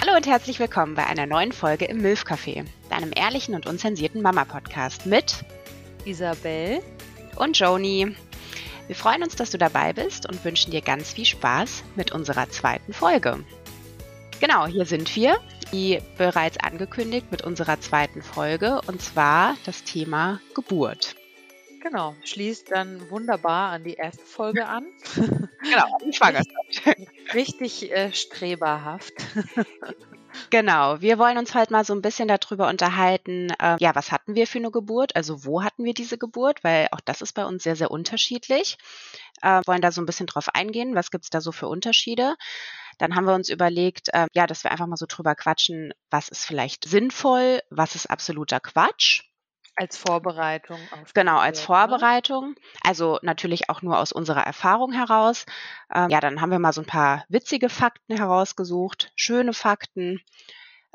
Hallo und herzlich willkommen bei einer neuen Folge im Milf Café, deinem ehrlichen und unzensierten Mama-Podcast mit Isabel und Joni. Wir freuen uns, dass du dabei bist und wünschen dir ganz viel Spaß mit unserer zweiten Folge. Genau, hier sind wir, wie bereits angekündigt, mit unserer zweiten Folge und zwar das Thema Geburt. Genau, schließt dann wunderbar an die erste Folge an. Genau, die Schwangerschaft. Richtig äh, streberhaft. Genau, wir wollen uns halt mal so ein bisschen darüber unterhalten, äh, ja, was hatten wir für eine Geburt, also wo hatten wir diese Geburt, weil auch das ist bei uns sehr, sehr unterschiedlich. Äh, wollen da so ein bisschen drauf eingehen, was gibt's da so für Unterschiede. Dann haben wir uns überlegt, äh, ja, dass wir einfach mal so drüber quatschen, was ist vielleicht sinnvoll, was ist absoluter Quatsch. Als Vorbereitung Genau, als ne? Vorbereitung. Also natürlich auch nur aus unserer Erfahrung heraus. Ähm, ja, dann haben wir mal so ein paar witzige Fakten herausgesucht, schöne Fakten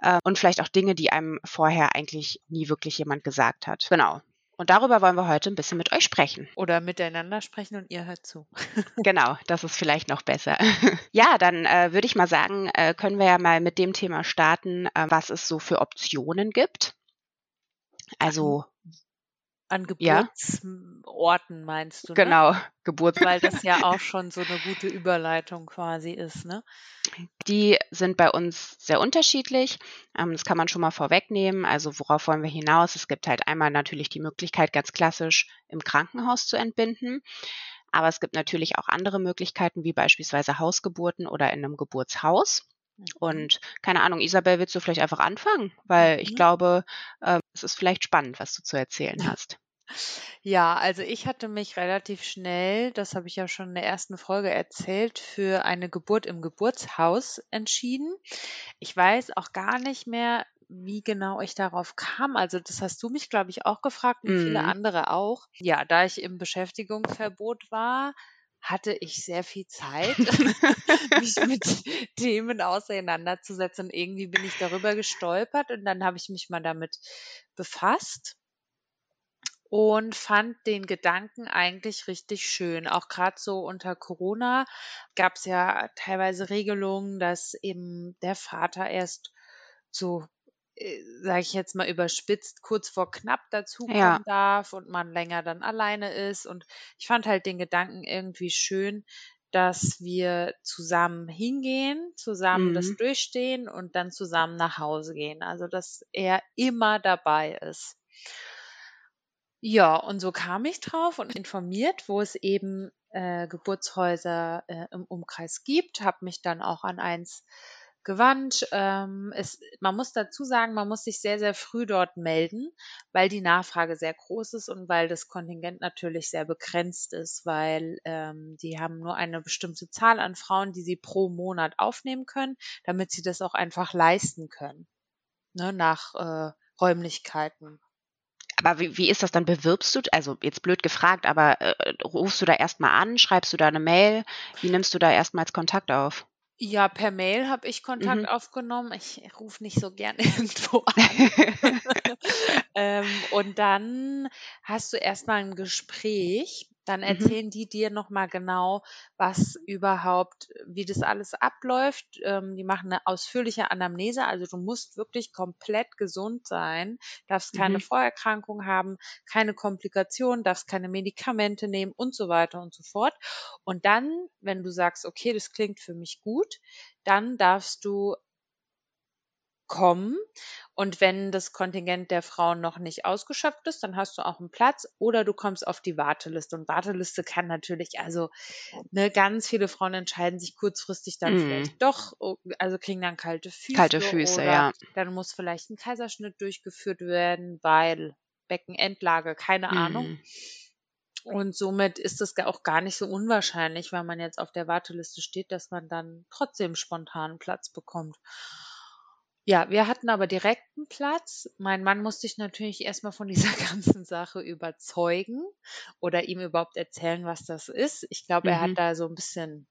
äh, und vielleicht auch Dinge, die einem vorher eigentlich nie wirklich jemand gesagt hat. Genau. Und darüber wollen wir heute ein bisschen mit euch sprechen. Oder miteinander sprechen und ihr hört zu. Genau, das ist vielleicht noch besser. ja, dann äh, würde ich mal sagen, äh, können wir ja mal mit dem Thema starten, äh, was es so für Optionen gibt. Also An Ja. Geburtsorten meinst du, ne? genau, Geburt. Weil das ja auch schon so eine gute Überleitung quasi ist, ne? Die sind bei uns sehr unterschiedlich. Ähm, das kann man schon mal vorwegnehmen. Also worauf wollen wir hinaus? Es gibt halt einmal natürlich die Möglichkeit, ganz klassisch im Krankenhaus zu entbinden. Aber es gibt natürlich auch andere Möglichkeiten, wie beispielsweise Hausgeburten oder in einem Geburtshaus. Mhm. Und keine Ahnung, Isabel, willst du vielleicht einfach anfangen? Weil ich Mhm. glaube, äh, es ist vielleicht spannend, was du zu erzählen hast. Ja, also ich hatte mich relativ schnell, das habe ich ja schon in der ersten Folge erzählt, für eine Geburt im Geburtshaus entschieden. Ich weiß auch gar nicht mehr, wie genau ich darauf kam. Also das hast du mich, glaube ich, auch gefragt und viele Mhm. andere auch. Ja, da ich im Beschäftigungsverbot war, hatte ich sehr viel Zeit, mich mit Themen auseinanderzusetzen. Und irgendwie bin ich darüber gestolpert und dann habe ich mich mal damit befasst und fand den Gedanken eigentlich richtig schön. Auch gerade so unter Corona gab es ja teilweise Regelungen, dass eben der Vater erst so, äh, sage ich jetzt mal überspitzt, kurz vor knapp dazukommen Ja. darf und man länger dann alleine ist. Und ich fand halt den Gedanken irgendwie schön, dass wir zusammen hingehen, zusammen das Mhm. durchstehen und dann zusammen nach Hause gehen. Also dass er immer dabei ist. Ja, und so kam ich drauf und informiert, wo es eben äh, Geburtshäuser äh, im Umkreis gibt, habe mich dann auch an eins gewandt. Ähm, es, man muss dazu sagen, man muss sich sehr, sehr früh dort melden, weil die Nachfrage sehr groß ist und weil das Kontingent natürlich sehr begrenzt ist, weil ähm, die haben nur eine bestimmte Zahl an Frauen, die sie pro Monat aufnehmen können, damit sie das auch einfach leisten können, ne, nach äh, Räumlichkeiten. Aber wie, wie ist das dann? Bewirbst du, also jetzt blöd gefragt, aber äh, rufst du da erstmal an, schreibst du da eine Mail? Wie nimmst du da erstmals Kontakt auf? Ja, per Mail habe ich Kontakt Mhm. aufgenommen. Ich rufe nicht so gern irgendwo an. ähm, und dann hast du erstmal ein Gespräch. Dann Mhm. erzählen die dir nochmal genau, was überhaupt, wie das alles abläuft. Ähm, die machen eine ausführliche Anamnese. Also du musst wirklich komplett gesund sein, darfst keine Mhm. Vorerkrankung haben, keine Komplikationen, darfst keine Medikamente nehmen und so weiter und so fort. Und dann, wenn du sagst, okay, das klingt für mich gut, dann darfst du kommen. Und wenn das Kontingent der Frauen noch nicht ausgeschöpft ist, dann hast du auch einen Platz oder du kommst auf die Warteliste. Und Warteliste kann natürlich, also ne, ganz viele Frauen entscheiden sich kurzfristig dann Mhm. vielleicht doch, oh, also kriegen dann kalte Füße. Kalte Füße, oder ja. Dann muss vielleicht ein Kaiserschnitt durchgeführt werden, weil Beckenendlage, keine Ahnung. Mhm. Und somit ist es auch gar nicht so unwahrscheinlich, weil man jetzt auf der Warteliste steht, dass man dann trotzdem spontan Platz bekommt. Ja, wir hatten aber direkt einen Platz. Mein Mann musste ich natürlich erstmal von dieser ganzen Sache überzeugen oder ihm überhaupt erzählen, was das ist. Ich glaube, er Mhm. hat da so ein bisschen,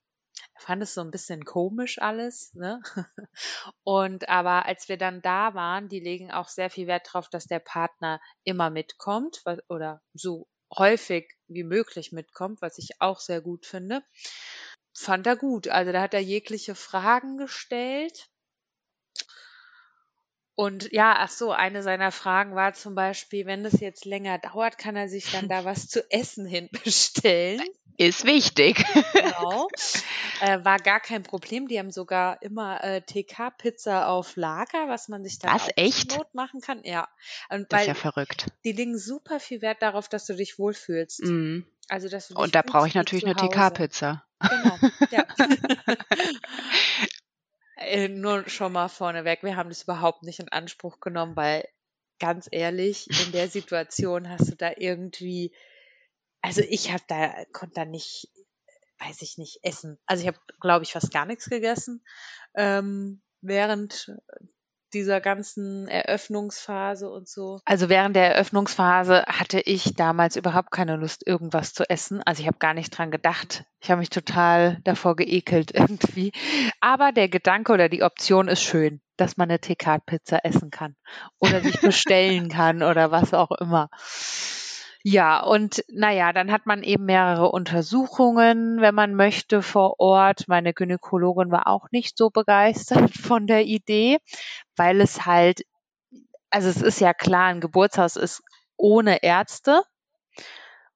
er fand es so ein bisschen komisch alles, ne? Und aber als wir dann da waren, die legen auch sehr viel Wert darauf, dass der Partner immer mitkommt oder so häufig wie möglich mitkommt, was ich auch sehr gut finde. Fand er gut. Also da hat er jegliche Fragen gestellt. Und ja, ach so, eine seiner Fragen war zum Beispiel, wenn das jetzt länger dauert, kann er sich dann da was zu essen hinbestellen? Ist wichtig. Genau. Äh, war gar kein Problem. Die haben sogar immer äh, TK-Pizza auf Lager, was man sich dann Was, echt? Not machen kann. Ja. Und Das ist ja verrückt. die legen super viel Wert darauf, dass du dich wohlfühlst. Mhm. Also, dass du Und da brauche ich natürlich eine. TK-Pizza. Genau, ja. Äh, Nur schon mal vorneweg, wir haben das überhaupt nicht in Anspruch genommen, weil ganz ehrlich, in der Situation hast du da irgendwie, also ich habe da, konnte da nicht, weiß ich nicht, essen. Also ich habe, glaube ich, fast gar nichts gegessen ähm, während dieser ganzen Eröffnungsphase und so. Also während der Eröffnungsphase hatte ich damals überhaupt keine Lust, irgendwas zu essen. Also ich habe gar nicht dran gedacht. Ich habe mich total davor geekelt irgendwie. Aber der Gedanke oder die Option ist schön, dass man eine TK-Pizza essen kann oder sich bestellen kann oder was auch immer. Ja, und naja, dann hat man eben mehrere Untersuchungen, wenn man möchte, vor Ort. Meine Gynäkologin war auch nicht so begeistert von der Idee, weil es halt, also es ist ja klar, ein Geburtshaus ist ohne Ärzte.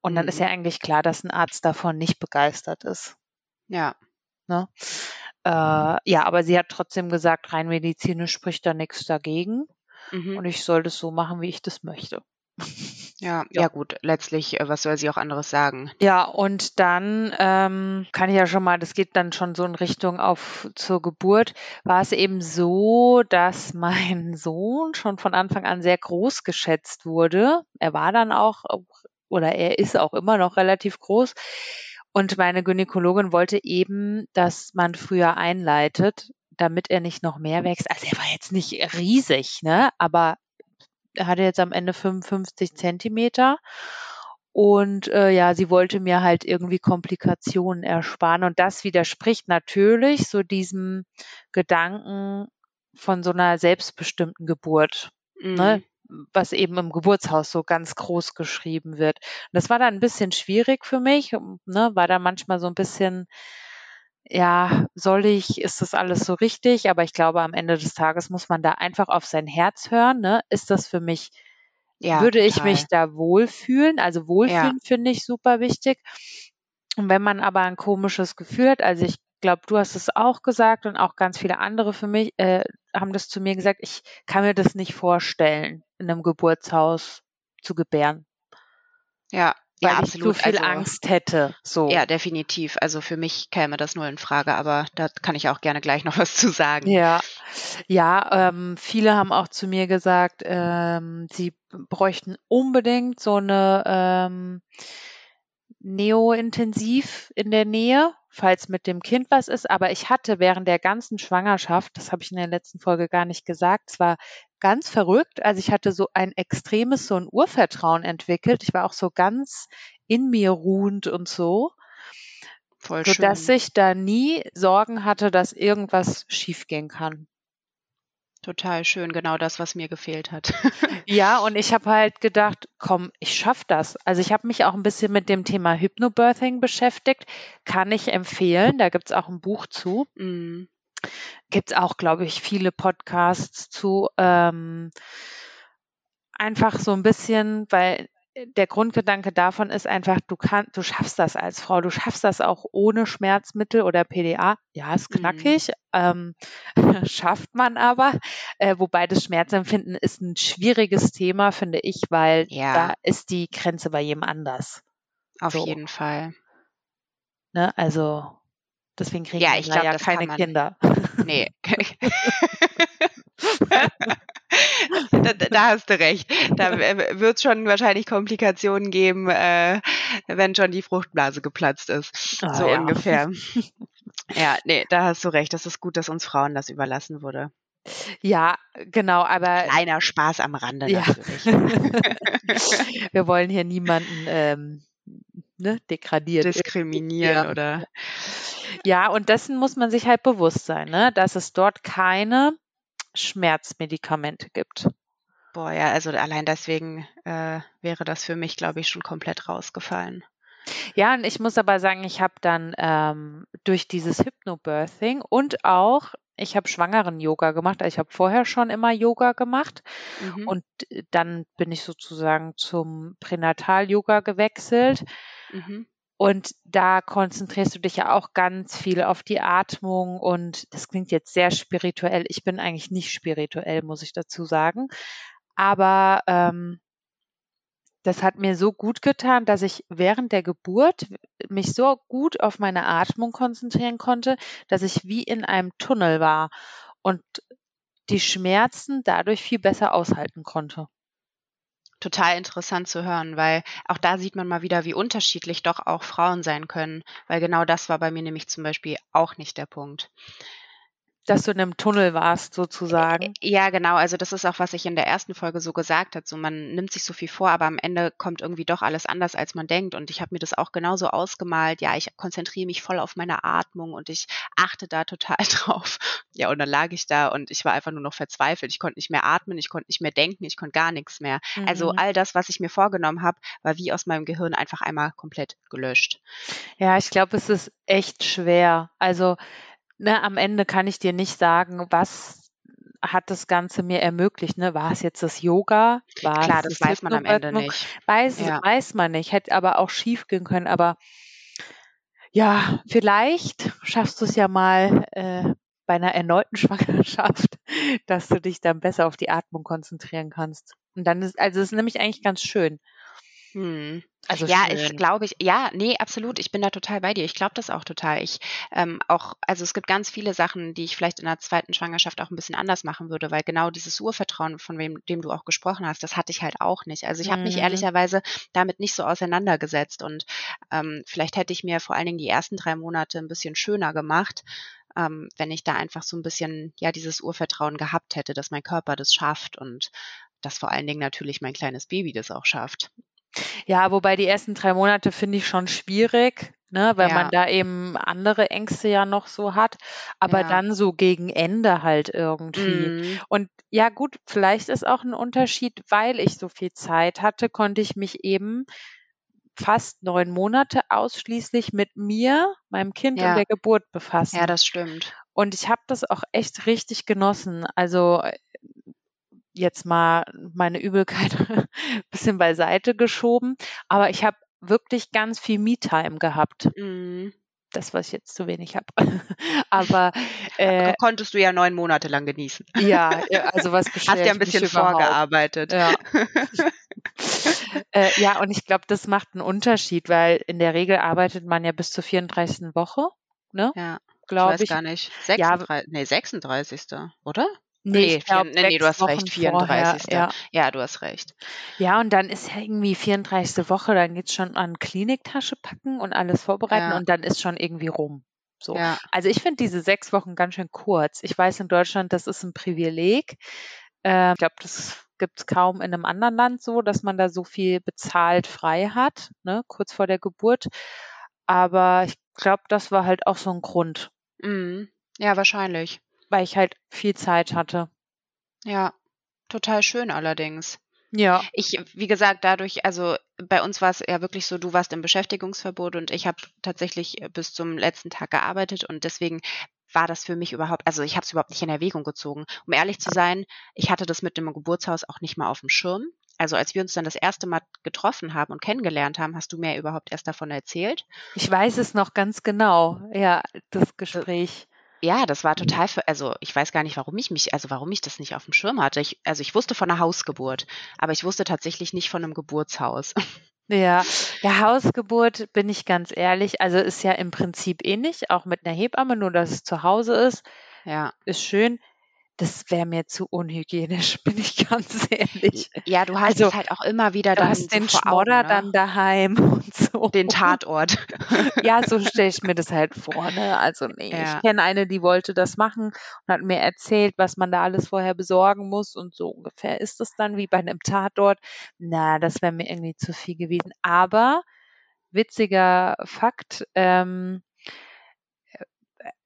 Und dann ist Mhm. ja eigentlich klar, dass ein Arzt davon nicht begeistert ist. Ja. Ne? Äh, ja, aber sie hat trotzdem gesagt, rein medizinisch spricht da nichts dagegen. Mhm. Und ich soll das so machen, wie ich das möchte. Ja, Ja. ja gut, letztlich, äh, was soll sie auch anderes sagen? Ja, und dann ähm, kann ich ja schon mal, das geht dann schon so in Richtung auf zur Geburt, war es eben so, dass mein Sohn schon von Anfang an sehr groß geschätzt wurde. Er war dann auch, oder er ist auch immer noch relativ groß. Und meine Gynäkologin wollte eben, dass man früher einleitet, damit er nicht noch mehr wächst. Also er war jetzt nicht riesig, ne? Aber er hatte jetzt am Ende 55 Zentimeter. Und äh, ja, sie wollte mir halt irgendwie Komplikationen ersparen. Und das widerspricht natürlich so diesem Gedanken von so einer selbstbestimmten Geburt, ne? Mhm. was eben im Geburtshaus so ganz groß geschrieben wird. Und das war dann ein bisschen schwierig für mich, ne? war da manchmal so ein bisschen, ja, soll ich, ist das alles so richtig? Aber ich glaube, am Ende des Tages muss man da einfach auf sein Herz hören. Ne? Ist das für mich Ja, würde ich total. mich da wohlfühlen. Also Ja. wohlfühlen finde ich super wichtig. Und wenn man aber ein komisches Gefühl hat, also ich glaube, du hast es auch gesagt und auch ganz viele andere für mich äh, haben das zu mir gesagt, ich kann mir das nicht vorstellen, in einem Geburtshaus zu gebären, Ja, weil ja, ich absolut. viel Also, Angst hätte. So. ja, definitiv. Also für mich käme das nur in Frage, aber da kann ich auch gerne gleich noch was zu sagen. Ja, ja, ähm, viele haben auch zu mir gesagt, ähm, sie bräuchten unbedingt so eine ähm, Neo-Intensiv in der Nähe, falls mit dem Kind was ist. Aber ich hatte während der ganzen Schwangerschaft, das habe ich in der letzten Folge gar nicht gesagt, es war ganz verrückt. Also ich hatte so ein extremes, so ein Urvertrauen entwickelt. Ich war auch so ganz in mir ruhend und so, Voll sodass schön. ich da nie Sorgen hatte, dass irgendwas schiefgehen kann. Total schön. Genau das, was mir gefehlt hat. Ja, und ich habe halt gedacht, komm, ich schaff das. Also ich habe mich auch ein bisschen mit dem Thema Hypnobirthing beschäftigt. Kann ich empfehlen. Da gibt's auch ein Buch zu. Mhm. Gibt's auch, glaube ich, viele Podcasts zu. Ähm, einfach so ein bisschen, weil der Grundgedanke davon ist einfach, du kannst, du schaffst das als Frau, du schaffst das auch ohne Schmerzmittel oder PDA. Ja, ist Mhm. knackig, ähm, schafft man aber. Äh, wobei das Schmerzempfinden ist ein schwieriges Thema, finde ich, weil Ja. da ist die Grenze bei jedem anders. Auf So. jeden Fall. Ne? Also deswegen kriegen Ja, wir ich da glaube, ja keine. Kinder. Nee. da, da da hast du recht. Da wird es schon wahrscheinlich Komplikationen geben, äh, wenn schon die Fruchtblase geplatzt ist. Ah, so ja. ungefähr. Ja, nee, da hast du recht. Das ist gut, dass uns Frauen das überlassen wurde. Ja, genau, aber Kleiner Spaß am Rande Ja. natürlich. wir wollen hier niemanden ähm, ne, degradieren. Diskriminieren Ja. oder Ja, und dessen muss man sich halt bewusst sein, ne? dass es dort keine Schmerzmedikamente gibt. boah, ja, also allein deswegen äh, wäre das für mich, glaube ich, schon komplett rausgefallen. Ja, und ich muss aber sagen, ich habe dann ähm, durch dieses Hypnobirthing und auch ich habe Schwangeren-Yoga gemacht. Also ich habe vorher schon immer Yoga gemacht Mhm. und äh, dann bin ich sozusagen zum Pränatal-Yoga gewechselt. Mhm. Und da konzentrierst du dich ja auch ganz viel auf die Atmung und das klingt jetzt sehr spirituell. Ich bin eigentlich nicht spirituell, muss ich dazu sagen. Aber ähm, das hat mir so gut getan, dass ich während der Geburt mich so gut auf meine Atmung konzentrieren konnte, dass ich wie in einem Tunnel war und die Schmerzen dadurch viel besser aushalten konnte. Total interessant zu hören, weil auch da sieht man mal wieder, wie unterschiedlich doch auch Frauen sein können, weil genau das war bei mir nämlich zum Beispiel auch nicht der Punkt. Dass du in einem Tunnel warst, sozusagen. Ja, genau. Also das ist auch, was ich in der ersten Folge so gesagt habe. So, man nimmt sich so viel vor, aber am Ende kommt irgendwie doch alles anders, als man denkt. Und ich habe mir das auch genauso ausgemalt. Ja, ich konzentriere mich voll auf meine Atmung und ich achte da total drauf. Ja, und dann lag ich da und ich war einfach nur noch verzweifelt. Ich konnte nicht mehr atmen, ich konnte nicht mehr denken, ich konnte gar nichts mehr. Also Mhm. all das, was ich mir vorgenommen habe, war wie aus meinem Gehirn einfach einmal komplett gelöscht. Ja, ich glaube, es ist echt schwer. Also, ne, am Ende kann ich dir nicht sagen, was hat das Ganze mir ermöglicht, ne? War es jetzt das Yoga? War Klar, das das weiß man am Ende nicht. Weiß, Ja. weiß man nicht. Hätte aber auch schief gehen können. Aber ja, vielleicht schaffst du es ja mal äh, bei einer erneuten Schwangerschaft, dass du dich dann besser auf die Atmung konzentrieren kannst. Und dann ist, also es ist nämlich eigentlich ganz schön. Hm. Also Ja, schön. ich glaube ich, ja, nee, absolut. Ich bin da total bei dir. Ich glaube das auch total. Ich ähm, auch, also es gibt ganz viele Sachen, die ich vielleicht in der zweiten Schwangerschaft auch ein bisschen anders machen würde, weil genau dieses Urvertrauen, von wem, dem du auch gesprochen hast, das hatte ich halt auch nicht. Also ich habe mich Mhm. ehrlicherweise damit nicht so auseinandergesetzt und ähm, vielleicht hätte ich mir vor allen Dingen die ersten drei Monate ein bisschen schöner gemacht, ähm, wenn ich da einfach so ein bisschen, ja, dieses Urvertrauen gehabt hätte, dass mein Körper das schafft und dass vor allen Dingen natürlich mein kleines Baby das auch schafft. Ja, wobei die ersten drei Monate finde ich schon schwierig, ne, weil Ja. man da eben andere Ängste ja noch so hat. Aber Ja. dann so gegen Ende halt irgendwie. Mhm. Und ja, gut, vielleicht ist auch ein Unterschied, weil ich so viel Zeit hatte, konnte ich mich eben fast neun Monate ausschließlich mit mir, meinem Kind und Ja. der Geburt befassen. Ja, das stimmt. Und ich habe das auch echt richtig genossen. Also jetzt mal meine Übelkeit ein bisschen beiseite geschoben, aber ich habe wirklich ganz viel Me-Time gehabt. Mhm. Das, was ich jetzt zu wenig habe. aber äh, Konntest du ja neun Monate lang genießen. ja, ja, also was Hast ja ein bisschen vorgearbeitet. Ja. äh, ja, und ich glaube, das macht einen Unterschied, weil in der Regel arbeitet man ja bis zur 34. Woche, ne? Ja, ich Glaube weiß ich. gar nicht. Ja, 36, nee, 36. Oder? Nee, glaube, vier, nee, nee, du hast recht, Wochen vorher, 34. ja. Ja, du hast recht. Ja, und dann ist ja irgendwie 34. Woche, dann geht's schon an Kliniktasche packen und alles vorbereiten Ja. und dann ist schon irgendwie rum. So. Ja, Also ich finde diese sechs Wochen ganz schön kurz. Ich weiß in Deutschland, das ist ein Privileg. Ähm, ich glaube, das gibt's kaum in einem anderen Land so, dass man da so viel bezahlt frei hat, ne, kurz vor der Geburt. Aber ich glaube, das war halt auch so ein Grund, mhm. ja, wahrscheinlich. Weil ich halt viel Zeit hatte. Ja, total schön allerdings. Ja. Ich, wie gesagt, dadurch, also bei uns war es ja wirklich so, du warst im Beschäftigungsverbot und ich habe tatsächlich bis zum letzten Tag gearbeitet und deswegen war das für mich überhaupt, also ich habe es überhaupt nicht in Erwägung gezogen. Um ehrlich zu sein, ich hatte das mit dem Geburtshaus auch nicht mal auf dem Schirm. Also als wir uns dann das erste Mal getroffen haben und kennengelernt haben, hast du mir überhaupt erst davon erzählt. Ich weiß es noch ganz genau. Ja, das Gespräch. Ja, das war total für, also ich weiß gar nicht, warum ich mich, also warum ich das nicht auf dem Schirm hatte. Ich, also ich wusste von einer Hausgeburt, aber ich wusste tatsächlich nicht von einem Geburtshaus. Ja, ja, Hausgeburt, bin ich ganz ehrlich, also ist ja im Prinzip ähnlich, auch mit einer Hebamme, nur dass es zu Hause ist, Ja. ist schön. Das wäre mir zu unhygienisch, bin ich ganz ehrlich. Ja, du hast Also, es halt auch immer wieder Du dann hast so den vor Schmodder ne? dann daheim und so. Den Tatort. Ja, so stelle ich mir das halt vor. Ne? Also nee, Ja. ich kenne eine, die wollte das machen und hat mir erzählt, was man da alles vorher besorgen muss und so ungefähr ist es dann wie bei einem Tatort. Na, das wäre mir irgendwie zu viel gewesen. Aber witziger Fakt, ähm,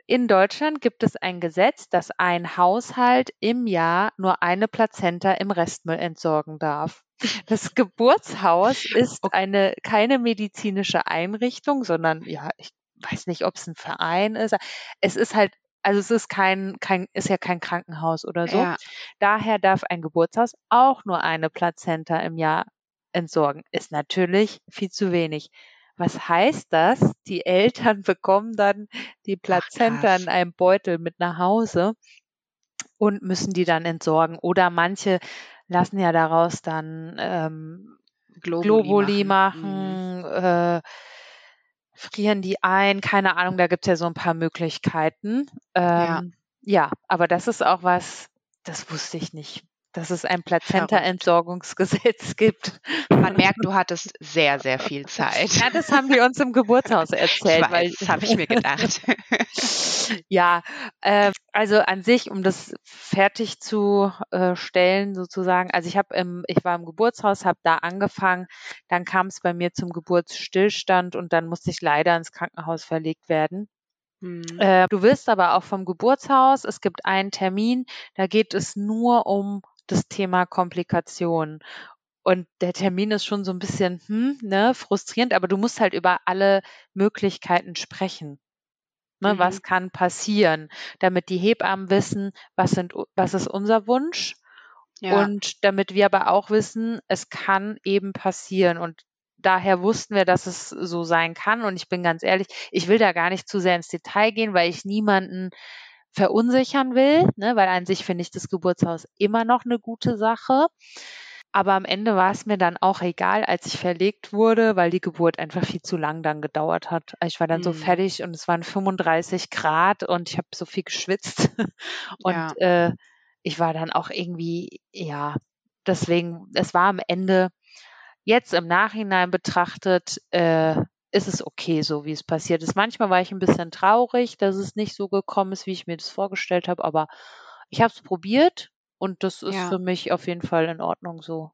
in Deutschland gibt es ein Gesetz, dass ein Haushalt im Jahr nur eine Plazenta im Restmüll entsorgen darf. Das Geburtshaus ist eine keine medizinische Einrichtung, sondern ja, ich weiß nicht, ob es ein Verein ist. Es ist halt also es ist kein, kein, ist ja kein Krankenhaus oder so. Ja. Daher darf ein Geburtshaus auch nur eine Plazenta im Jahr entsorgen. Ist natürlich viel zu wenig. Was heißt das? Die Eltern bekommen dann die Plazenta krass. in einem Beutel mit nach Hause und müssen die dann entsorgen. Oder manche lassen ja daraus dann ähm, Globuli Globuli machen. machen, äh, frieren die ein, keine Ahnung, da gibt's ja so ein paar Möglichkeiten. Ja. Ähm, ja, aber das ist auch was, das wusste ich nicht, dass es ein. Plazenta-Entsorgungsgesetz gibt. Man merkt, du hattest sehr, sehr viel Zeit. Ja, das haben die uns im Geburtshaus Ich erzählt, weil weiß, das habe ich mir gedacht. ja, äh, also an sich, um das fertig zu äh, stellen sozusagen. Also ich habe im, ich war im Geburtshaus, habe da angefangen, dann kam es bei mir zum Geburtsstillstand und dann musste ich leider ins Krankenhaus verlegt werden. Hm. Äh, du wirst aber auch vom Geburtshaus, es gibt einen Termin, da geht es nur um das Thema Komplikationen. Und der Termin ist schon so ein bisschen hm, ne, frustrierend, aber du musst halt über alle Möglichkeiten sprechen. Ne, Mhm. Was kann passieren, damit die Hebammen wissen, was, sind, was ist unser Wunsch Ja. und damit wir aber auch wissen, es kann eben passieren. Und daher wussten wir, dass es so sein kann. Und ich bin ganz ehrlich, ich will da gar nicht zu sehr ins Detail gehen, weil ich niemanden verunsichern will, ne? weil an sich finde ich das Geburtshaus immer noch eine gute Sache. Aber am Ende war es mir dann auch egal, als ich verlegt wurde, weil die Geburt einfach viel zu lang dann gedauert hat. Ich war dann so Mhm. fertig und es waren 35 Grad und ich habe so viel geschwitzt. Und Ja. äh, ich war dann auch irgendwie, ja, deswegen, es war am Ende, jetzt im Nachhinein betrachtet, äh, ist es okay, so wie es passiert ist. Manchmal war ich ein bisschen traurig, dass es nicht so gekommen ist, wie ich mir das vorgestellt habe, aber ich habe es probiert und das ist Ja. für mich auf jeden Fall in Ordnung so.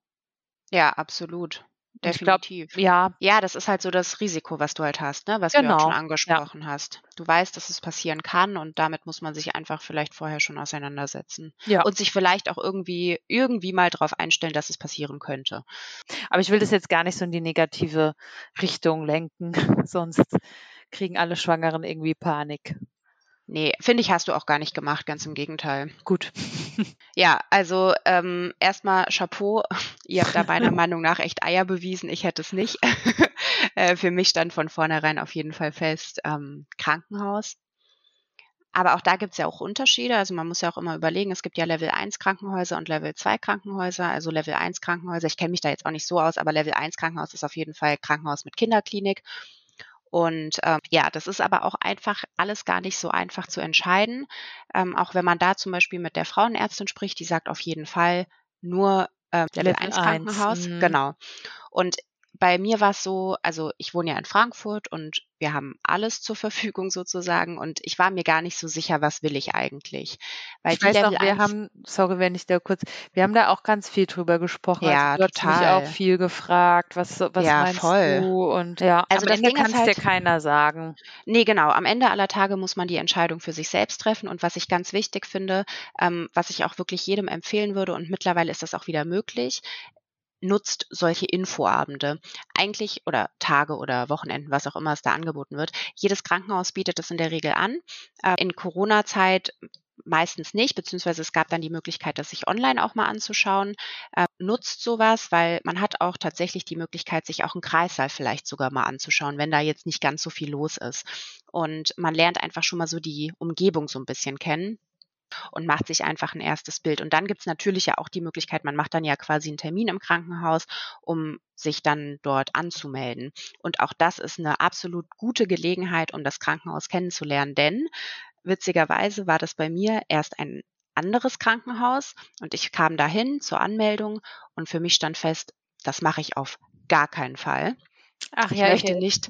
Ja, absolut. Definitiv. ja, Ja, das ist halt so das Risiko, was du halt hast, ne? was du ja auch schon genau, ja, angesprochen hast. Du weißt, dass es passieren kann und damit muss man sich einfach vielleicht vorher schon auseinandersetzen. ja. Und sich vielleicht auch irgendwie, irgendwie mal darauf einstellen, dass es passieren könnte. Aber ich will das jetzt gar nicht so in die negative Richtung lenken, sonst kriegen alle Schwangeren irgendwie Panik. Nee, finde ich, hast du auch gar nicht gemacht, ganz im Gegenteil. Gut. Ja, also ähm, erstmal Chapeau. Ihr habt da meiner Meinung nach echt Eier bewiesen. Ich hätte es nicht. Äh, Für mich stand von vornherein auf jeden Fall fest ähm, Krankenhaus. Aber auch da gibt es ja auch Unterschiede. Also man muss ja auch immer überlegen, es gibt ja Level 1 Krankenhäuser und Level 2 Krankenhäuser. Also Level 1 Krankenhäuser, ich kenne mich da jetzt auch nicht so aus, aber Level 1 Krankenhaus ist auf jeden Fall Krankenhaus mit Kinderklinik. Und ähm, ja, das ist aber auch einfach alles gar nicht so einfach zu entscheiden. Ähm, auch wenn man da zum Beispiel mit der Frauenärztin spricht, die sagt auf jeden Fall nur äh, Level Level 1 1. Krankenhaus. Mhm. Genau. Und bei mir war es so, also ich wohne ja in Frankfurt und wir haben alles zur Verfügung sozusagen und ich war mir gar nicht so sicher, was will ich eigentlich. Weil Ich die weiß Level auch, wir 1, haben, sorry, wenn ich da kurz, wir haben da auch ganz viel drüber gesprochen. Also ja, du hast mich auch total. viel gefragt, was, was Ja, meinst voll. du? Und ja, Also am das Ende Ding kann ist es dir halt, keiner sagen. Nee, genau. Am Ende aller Tage muss man die Entscheidung für sich selbst treffen. Und was ich ganz wichtig finde, ähm, was ich auch wirklich jedem empfehlen würde, und mittlerweile ist das auch wieder möglich, nutzt solche Infoabende. Eigentlich oder Tage oder Wochenenden, was auch immer es da angeboten wird. Jedes Krankenhaus bietet das in der Regel an. Äh, in Corona-Zeit meistens nicht, beziehungsweise es gab dann die Möglichkeit, das sich online auch mal anzuschauen. Äh, nutzt sowas, weil man hat auch tatsächlich die Möglichkeit, sich auch einen Kreissaal vielleicht sogar mal anzuschauen, wenn da jetzt nicht ganz so viel los ist. Und man lernt einfach schon mal so die Umgebung so ein bisschen kennen und macht sich einfach ein erstes Bild. Und dann gibt's natürlich ja auch die Möglichkeit, man macht dann ja quasi einen Termin im Krankenhaus, um sich dann dort anzumelden. Und auch das ist eine absolut gute Gelegenheit, um das Krankenhaus kennenzulernen, denn witzigerweise war das bei mir erst ein anderes Krankenhaus und ich kam dahin zur Anmeldung und für mich stand fest, das mache ich auf gar keinen Fall. Ach Ich ja, ich, möchte nicht,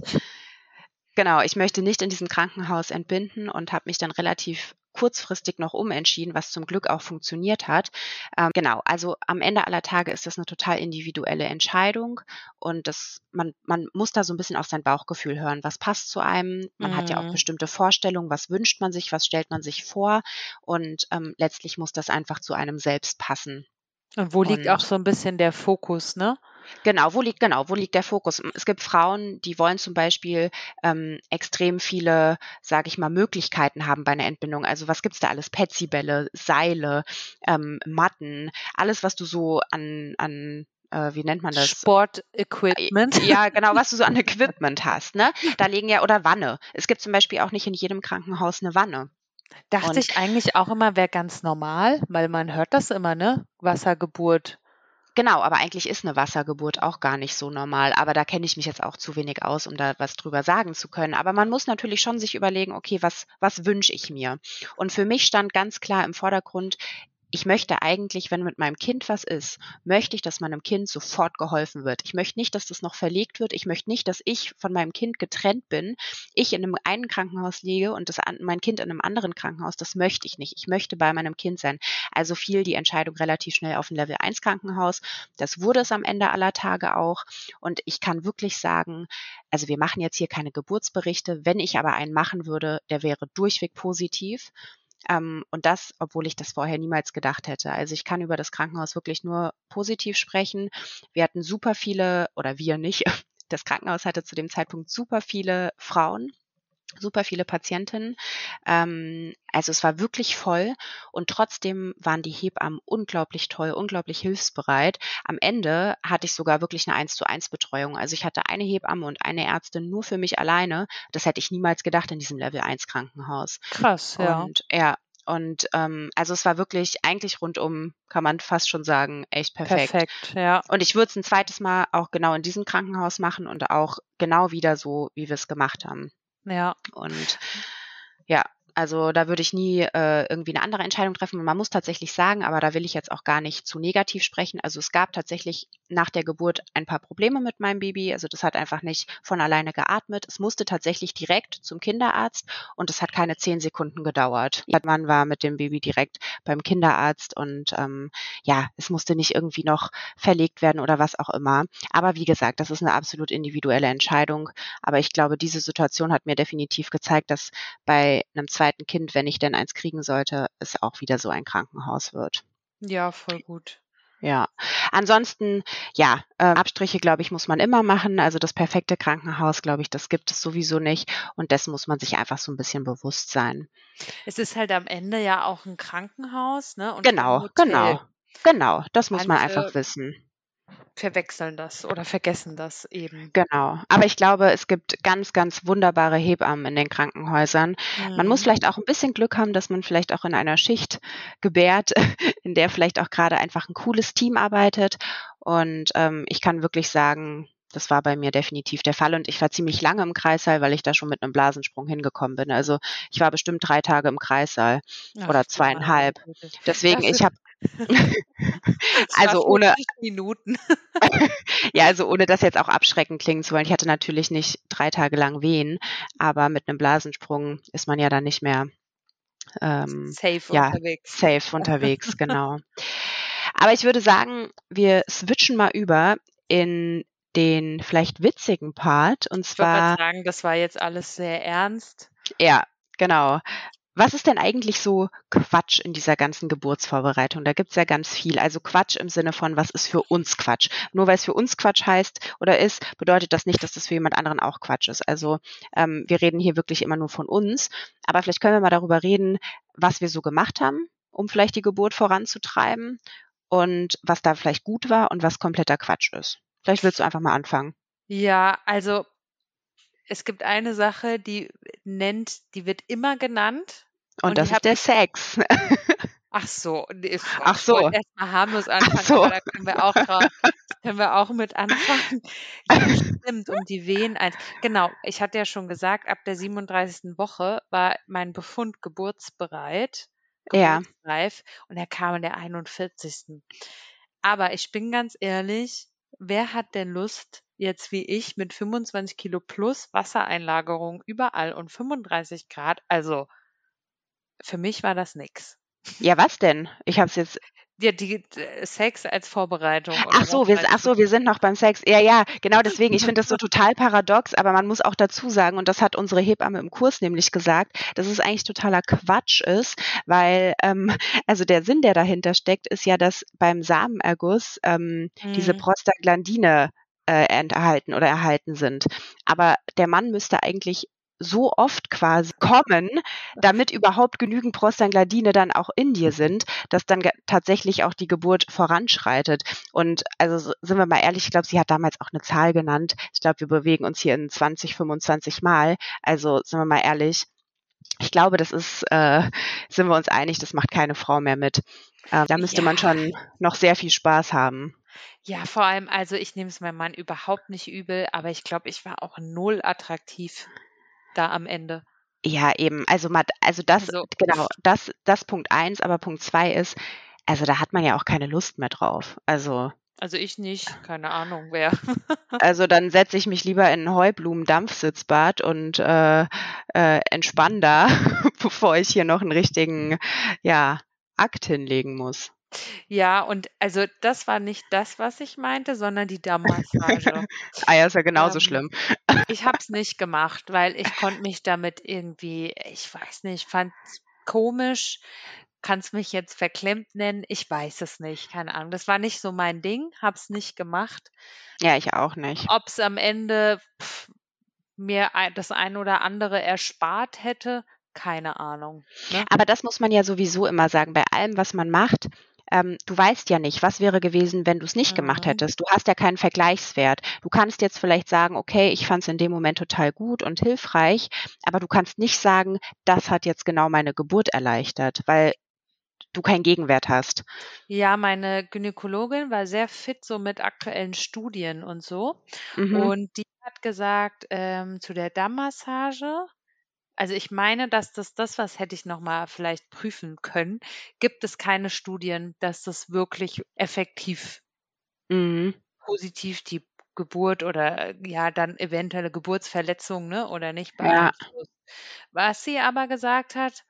genau, ich möchte nicht in diesem Krankenhaus entbinden und habe mich dann relativ kurzfristig noch umentschieden, was zum Glück auch funktioniert hat. Ähm, genau, also am Ende aller Tage ist das eine total individuelle Entscheidung und das, man, man muss da so ein bisschen auf sein Bauchgefühl hören. Was passt zu einem? Man hat ja auch Mhm. bestimmte Vorstellungen, was wünscht man sich, was stellt man sich vor und ähm, letztlich muss das einfach zu einem selbst passen. Und wo liegt auch so ein bisschen der Fokus, ne? Genau, wo liegt genau, wo liegt der Fokus? Es gibt Frauen, die wollen zum Beispiel ähm, extrem viele, sage ich mal, Möglichkeiten haben bei einer Entbindung. Also was gibt's da alles? Petsybälle, Seile, ähm, Matten, alles, was du so an, an äh, wie nennt man das? Sportequipment. Ja, genau, was du so an Equipment hast, ne? Da liegen ja, oder Wanne. Es gibt zum Beispiel auch nicht in jedem Krankenhaus eine Wanne. Dachte Und ich eigentlich auch immer, wäre ganz normal, weil man hört das immer, ne? Wassergeburt. Genau, aber eigentlich ist eine Wassergeburt auch gar nicht so normal. Aber da kenne ich mich jetzt auch zu wenig aus, um da was drüber sagen zu können. Aber man muss natürlich schon sich überlegen, okay, was, was wünsche ich mir? Und für mich stand ganz klar im Vordergrund, ich möchte eigentlich, wenn mit meinem Kind was ist, möchte ich, dass meinem Kind sofort geholfen wird. Ich möchte nicht, dass das noch verlegt wird. Ich möchte nicht, dass ich von meinem Kind getrennt bin, ich in einem einen Krankenhaus liege und das, mein Kind in einem anderen Krankenhaus. Das möchte ich nicht. Ich möchte bei meinem Kind sein. Also fiel die Entscheidung relativ schnell auf ein Level 1 Krankenhaus. Das wurde es am Ende aller Tage auch. Und ich kann wirklich sagen, also wir machen jetzt hier keine Geburtsberichte. Wenn ich aber einen machen würde, der wäre durchweg positiv. Ähm, und das, obwohl ich das vorher niemals gedacht hätte. Also ich kann über das Krankenhaus wirklich nur positiv sprechen. Wir hatten super viele, oder wir nicht, das Krankenhaus hatte zu dem Zeitpunkt super viele Frauen super viele Patientinnen. Ähm, also es war wirklich voll und trotzdem waren die Hebammen unglaublich toll, unglaublich hilfsbereit. Am Ende hatte ich sogar wirklich eine 1 zu 1 Betreuung. Also ich hatte eine Hebamme und eine Ärztin nur für mich alleine. Das hätte ich niemals gedacht in diesem Level 1 Krankenhaus. Krass, ja. Und ja, und ähm, also es war wirklich eigentlich rundum, kann man fast schon sagen, echt perfekt. Perfekt, ja. Und ich würde es ein zweites Mal auch genau in diesem Krankenhaus machen und auch genau wieder so, wie wir es gemacht haben. Ja. Und ja, also da würde ich nie äh, irgendwie eine andere Entscheidung treffen. Man muss tatsächlich sagen, aber da will ich jetzt auch gar nicht zu negativ sprechen. Also es gab tatsächlich nach der Geburt ein paar Probleme mit meinem Baby. Also das hat einfach nicht von alleine geatmet. Es musste tatsächlich direkt zum Kinderarzt und es hat keine zehn Sekunden gedauert. Man war mit dem Baby direkt beim Kinderarzt und ähm, ja, es musste nicht irgendwie noch verlegt werden oder was auch immer. Aber wie gesagt, das ist eine absolut individuelle Entscheidung. Aber ich glaube, diese Situation hat mir definitiv gezeigt, dass bei einem zweiten zweiten Kind, wenn ich denn eins kriegen sollte, es auch wieder so ein Krankenhaus wird. Ja, voll gut. Ja, ansonsten, ja, äh, Abstriche, glaube ich, muss man immer machen. Also das perfekte Krankenhaus, glaube ich, das gibt es sowieso nicht. Und dessen muss man sich einfach so ein bisschen bewusst sein. Es ist halt am Ende ja auch ein Krankenhaus, ne? Und genau, genau, genau. Das muss man einfach wissen verwechseln das oder vergessen das eben. Genau. Aber ich glaube, es gibt ganz, ganz wunderbare Hebammen in den Krankenhäusern. Mhm. Man muss mhm. vielleicht auch ein bisschen Glück haben, dass man vielleicht auch in einer Schicht gebärt, in der vielleicht auch gerade einfach ein cooles Team arbeitet. Und ähm, ich kann wirklich sagen, das war bei mir definitiv der Fall und ich war ziemlich lange im Kreissaal, weil ich da schon mit einem Blasensprung hingekommen bin. Also ich war bestimmt drei Tage im Kreissaal Ach, oder zweieinhalb. Deswegen, ich habe also ohne Minuten. ja, also ohne das jetzt auch abschreckend klingen zu wollen. Ich hatte natürlich nicht drei Tage lang Wehen, aber mit einem Blasensprung ist man ja dann nicht mehr ähm, safe ja, unterwegs. Safe unterwegs, genau. Aber ich würde sagen, wir switchen mal über in den vielleicht witzigen Part. Und zwar. Ich würde sagen, das war jetzt alles sehr ernst. Ja, genau. Was ist denn eigentlich so Quatsch in dieser ganzen Geburtsvorbereitung? Da gibt's ja ganz viel. Also Quatsch im Sinne von, was ist für uns Quatsch? Nur weil es für uns Quatsch heißt oder ist, bedeutet das nicht, dass das für jemand anderen auch Quatsch ist. Also ähm, wir reden hier wirklich immer nur von uns. Aber vielleicht können wir mal darüber reden, was wir so gemacht haben, um vielleicht die Geburt voranzutreiben und was da vielleicht gut war und was kompletter Quatsch ist. Vielleicht willst du einfach mal anfangen. Ja, also es gibt eine Sache, die nennt, die wird immer genannt und, und das ist der Sex. Ach so, nee, Ach so. erstmal harmlos anfangen, so. da können wir auch drauf, können wir auch mit anfangen. Ja, stimmt, um die Wehen eins. Genau, ich hatte ja schon gesagt, ab der 37. Woche war mein Befund geburtsbereit, geburtsreif, ja. und er kam in der 41. Aber ich bin ganz ehrlich, wer hat denn Lust, jetzt wie ich mit 25 Kilo plus Wassereinlagerung überall und 35 Grad, also für mich war das nix. Ja, was denn? Ich habe es jetzt Ja, die äh, Sex als Vorbereitung. Ach so, wir, ach so, wir sind noch beim Sex. Ja, ja, genau deswegen. Ich finde das so total paradox, aber man muss auch dazu sagen, und das hat unsere Hebamme im Kurs nämlich gesagt, dass es eigentlich totaler Quatsch ist, weil ähm, also der Sinn, der dahinter steckt, ist ja, dass beim Samenerguss ähm, mhm. diese Prostaglandine äh, enthalten oder erhalten sind. Aber der Mann müsste eigentlich so oft quasi kommen, damit überhaupt genügend Prostaglandine dann auch in dir sind, dass dann tatsächlich auch die Geburt voranschreitet. Und also sind wir mal ehrlich, ich glaube, sie hat damals auch eine Zahl genannt. Ich glaube, wir bewegen uns hier in 20, 25 Mal. Also sind wir mal ehrlich, ich glaube, das ist, äh, sind wir uns einig, das macht keine Frau mehr mit. Äh, da müsste ja. man schon noch sehr viel Spaß haben. Ja, vor allem, also ich nehme es meinem Mann überhaupt nicht übel, aber ich glaube, ich war auch null attraktiv da am Ende. Ja, eben. Also, also das, also, genau, das, das Punkt eins, aber Punkt zwei ist, also da hat man ja auch keine Lust mehr drauf. Also. Also ich nicht, keine Ahnung wer. also dann setze ich mich lieber in ein Heublumen-Dampfsitzbad und äh, äh, entspann da, bevor ich hier noch einen richtigen, ja, Akt hinlegen muss. Ja, und also das war nicht das, was ich meinte, sondern die Dammmassage. ah ja, ist ja genauso ähm, schlimm. ich habe es nicht gemacht, weil ich konnte mich damit irgendwie, ich weiß nicht, fand komisch. Kannst mich jetzt verklemmt nennen? Ich weiß es nicht, keine Ahnung. Das war nicht so mein Ding, hab's nicht gemacht. Ja, ich auch nicht. Ob es am Ende pff, mir das ein oder andere erspart hätte, keine Ahnung. Ne? Aber das muss man ja sowieso immer sagen. Bei allem, was man macht, ähm, du weißt ja nicht, was wäre gewesen, wenn du es nicht mhm. gemacht hättest. Du hast ja keinen Vergleichswert. Du kannst jetzt vielleicht sagen, okay, ich fand es in dem Moment total gut und hilfreich, aber du kannst nicht sagen, das hat jetzt genau meine Geburt erleichtert, weil du keinen Gegenwert hast. Ja, meine Gynäkologin war sehr fit so mit aktuellen Studien und so. Mhm. Und die hat gesagt, ähm, zu der Dammmassage, also ich meine, dass das das, was hätte ich noch mal vielleicht prüfen können, gibt es keine Studien, dass das wirklich effektiv mhm. positiv die Geburt oder ja dann eventuelle Geburtsverletzung ne, oder nicht beeinflusst. Ja. Was sie aber gesagt hat,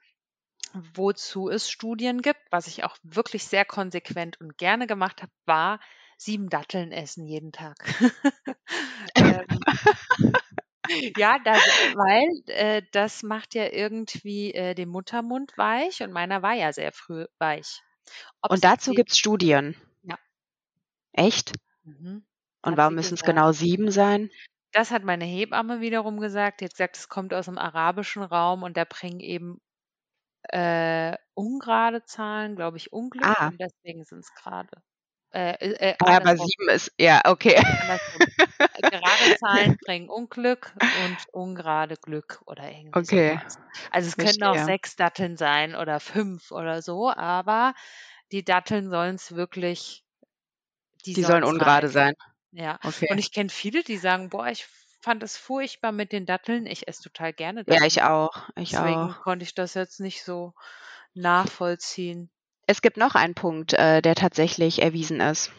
wozu es Studien gibt, was ich auch wirklich sehr konsequent und gerne gemacht habe, war sieben Datteln essen jeden Tag. ähm, ja, das, weil äh, das macht ja irgendwie äh, den Muttermund weich und meiner war ja sehr früh weich. Ob und dazu gibt es Studien. Ja. Echt? Mhm. Und warum müssen es genau sieben sein? Das hat meine Hebamme wiederum gesagt. Jetzt sagt, es kommt aus dem arabischen Raum und da bringen eben äh, ungerade Zahlen, glaube ich, Unglück ah. und deswegen sind es gerade. Äh, äh, ah, aber sieben ist, ja, okay. Gerade Zahlen bringen Unglück und ungerade Glück oder irgendwas. Okay. Also es Verstehe. können auch sechs Datteln sein oder fünf oder so, aber die Datteln sollen es wirklich. Die, die sollen ungerade sein. Ja. Okay. Und ich kenne viele, die sagen, boah, ich fand es furchtbar mit den Datteln. Ich esse total gerne Datteln. Ja, ich auch. Ich Deswegen auch. konnte ich das jetzt nicht so nachvollziehen. Es gibt noch einen Punkt, äh, der tatsächlich erwiesen ist.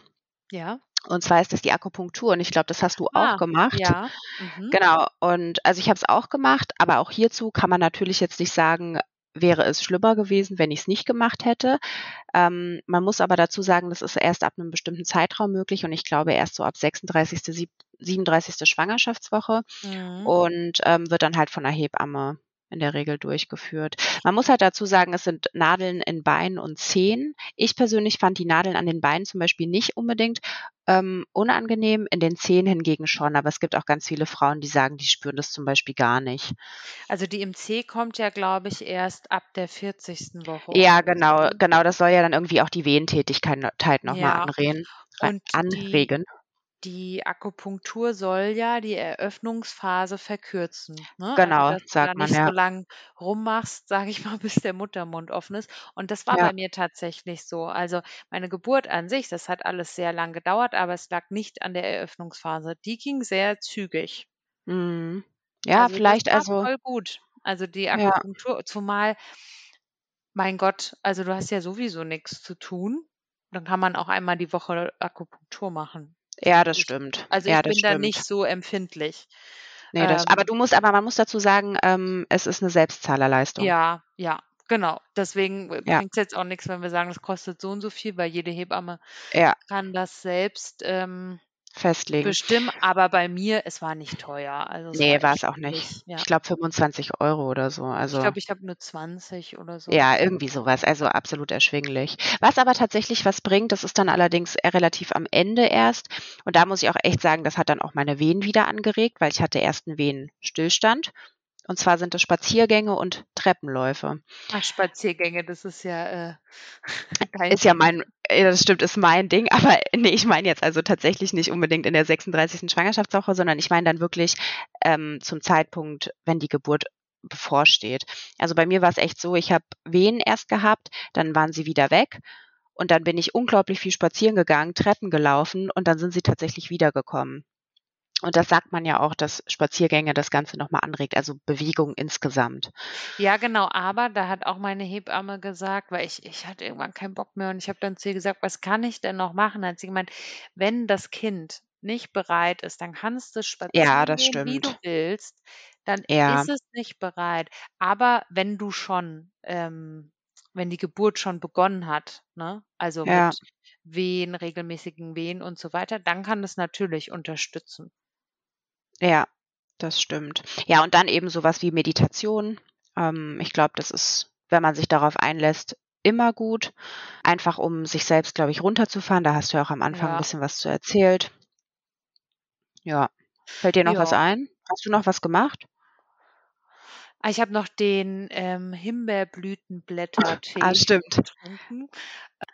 Ja. Und zwar ist das die Akupunktur. Und ich glaube, das hast du ah, auch gemacht. Ja. Mhm. Genau. Und also ich habe es auch gemacht, aber auch hierzu kann man natürlich jetzt nicht sagen, wäre es schlimmer gewesen, wenn ich es nicht gemacht hätte. Ähm, man muss aber dazu sagen, das ist erst ab einem bestimmten Zeitraum möglich und ich glaube erst so ab 36., 37. Schwangerschaftswoche mhm. und ähm, wird dann halt von der Hebamme in der Regel durchgeführt. Man muss halt dazu sagen, es sind Nadeln in Beinen und Zehen. Ich persönlich fand die Nadeln an den Beinen zum Beispiel nicht unbedingt ähm, unangenehm, in den Zehen hingegen schon. Aber es gibt auch ganz viele Frauen, die sagen, die spüren das zum Beispiel gar nicht. Also die im C kommt ja, glaube ich, erst ab der 40. Woche. Ja, genau, genau. Das soll ja dann irgendwie auch die Wehentätigkeit nochmal ja. anregen. Und anregen. Die die Akupunktur soll ja die Eröffnungsphase verkürzen. Ne? Genau, also, dass sagt du da man nicht ja. so lang rummachst, sage ich mal, bis der Muttermund offen ist. Und das war ja. bei mir tatsächlich so. Also meine Geburt an sich, das hat alles sehr lang gedauert, aber es lag nicht an der Eröffnungsphase. Die ging sehr zügig. Mhm. Ja, also vielleicht das war also. Voll gut. Also die Akupunktur, ja. zumal, mein Gott, also du hast ja sowieso nichts zu tun. Dann kann man auch einmal die Woche Akupunktur machen. Ja, das stimmt. Also ja, ich bin stimmt. da nicht so empfindlich. Nee, das, ähm, aber du musst, aber man muss dazu sagen, ähm, es ist eine Selbstzahlerleistung. Ja, ja, Genau, deswegen äh, Ja. bringt's jetzt auch nichts, wenn wir sagen, das kostet so und so viel, weil jede Hebamme Ja, kann das selbst, ähm, festlegen. bestimmen. Aber bei mir, es war nicht teuer. Also, es Ne, war echt auch nicht. ja. Ich glaube 25 Euro oder so. Ich Also glaube, ich habe nur 20 oder so. ja, irgendwie so was, also absolut erschwinglich. Was aber tatsächlich was bringt, das ist dann allerdings, relativ am Ende erst. Und da muss ich auch echt sagen, das hat dann auch meine Venen wieder angeregt, weil ich hatte erst 'n Venenstillstand. Und zwar sind das Spaziergänge und Treppenläufe. Ach, Spaziergänge, das ist ja, äh, dein Ist ja mein das stimmt, ist mein Ding, aber ne, ich meine jetzt also tatsächlich nicht unbedingt in der 36. Schwangerschaftswoche, sondern ich meine dann wirklich, ähm, zum Zeitpunkt, wenn die Geburt bevorsteht. Also, bei mir war's echt so, ich habe Wehen erst gehabt, dann waren sie wieder weg und dann bin ich unglaublich viel spazieren gegangen, Treppen gelaufen und dann sind sie tatsächlich wiedergekommen. Und das sagt man ja auch, dass Spaziergänge das Ganze noch mal anregt, also Bewegung insgesamt. Ja, genau, aber da hat auch meine Hebamme gesagt weil ich ich hatte irgendwann keinen Bock mehr und ich habe dann zu ihr gesagt: „Was kann ich denn noch machen?“ Dann hat sie gemeint: „Wenn das Kind nicht bereit ist, dann kannst du Ja, spazieren das gehen, wie du stimmt. willst, dann Ja. ist es nicht bereit. Aber wenn du schon ähm, wenn die Geburt schon begonnen hat, ne, also Ja. mit Wehen, regelmäßigen Wehen und so weiter, dann kann das natürlich unterstützen.“ Ja, das stimmt. Ja, und dann eben so was wie Meditation. Ähm, ich glaube, das ist, wenn man sich darauf einlässt, immer gut. Einfach um sich selbst, glaube ich, runterzufahren. Da hast du ja auch am Anfang Ja. bisschen was zu erzählt. Ja. Fällt dir noch was Ja. ein? Hast du noch was gemacht? Ah, ich habe noch den, ähm, Himbeerblütenblättertee Ah, stimmt. getrunken.